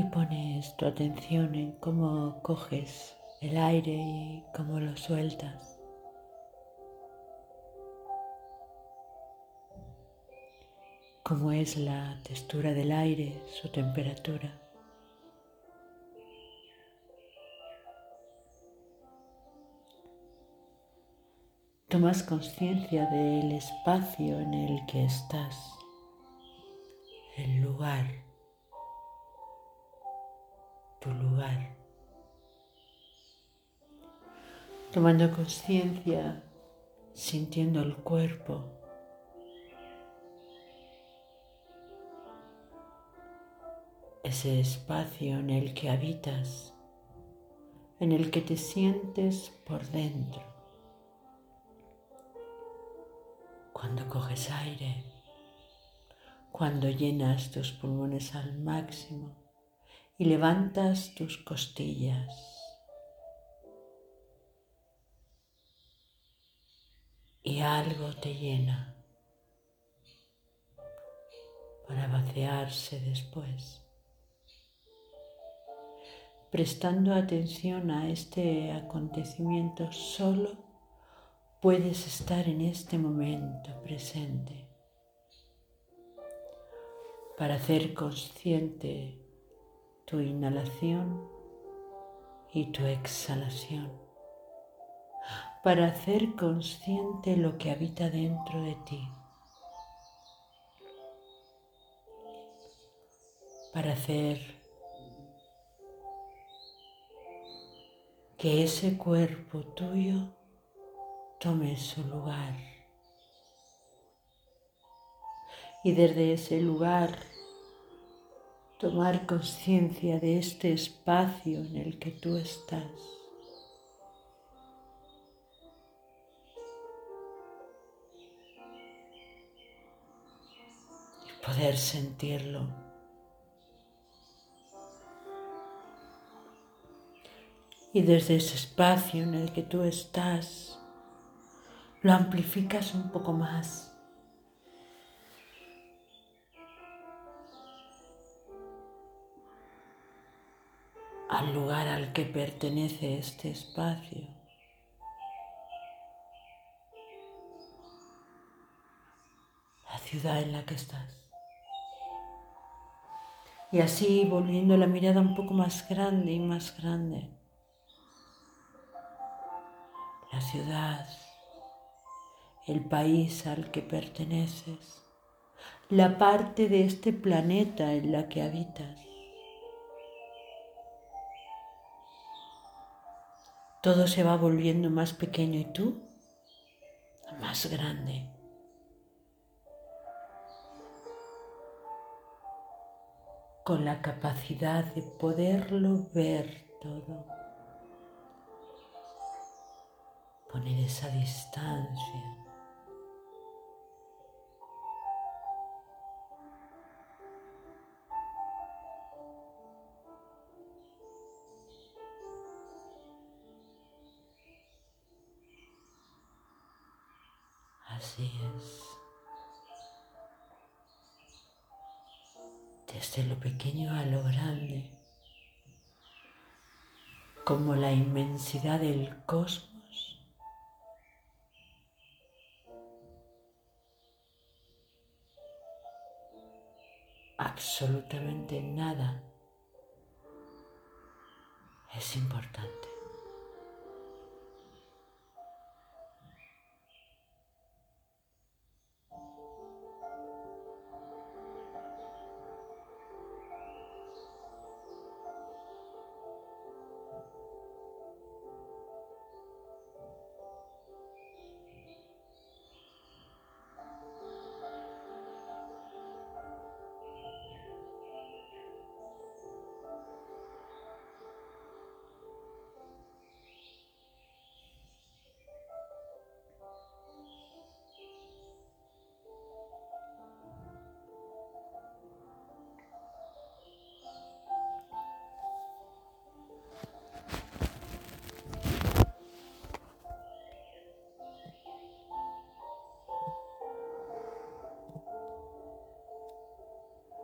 y pones tu atención en cómo coges el aire y cómo lo sueltas. Cómo es la textura del aire, su temperatura. Tomas conciencia del espacio en el que estás, el lugar, tu lugar. Tomando conciencia, sintiendo el cuerpo. Ese espacio en el que habitas, en el que te sientes por dentro. cuando coges aire, cuando llenas tus pulmones al máximo y levantas tus costillas. Y algo te llena para vaciarse después. Prestando atención a este acontecimiento solo puedes estar en este momento presente para hacer consciente tu inhalación y tu exhalación, para hacer consciente lo que habita dentro de ti, para hacer que ese cuerpo tuyo tome su lugar. Y desde ese lugar tomar conciencia de este espacio en el que tú estás. Y poder sentirlo. Y desde ese espacio en el que tú estás, lo amplificas un poco más. Al lugar al que pertenece este espacio. La ciudad en la que estás. Y así volviendo la mirada un poco más grande y más grande. La ciudad el país al que perteneces, la parte de este planeta en la que habitas. Todo se va volviendo más pequeño y tú más grande. Con la capacidad de poderlo ver todo. Poner esa distancia. Desde lo pequeño a lo grande, como la inmensidad del cosmos. Absolutamente nada es importante.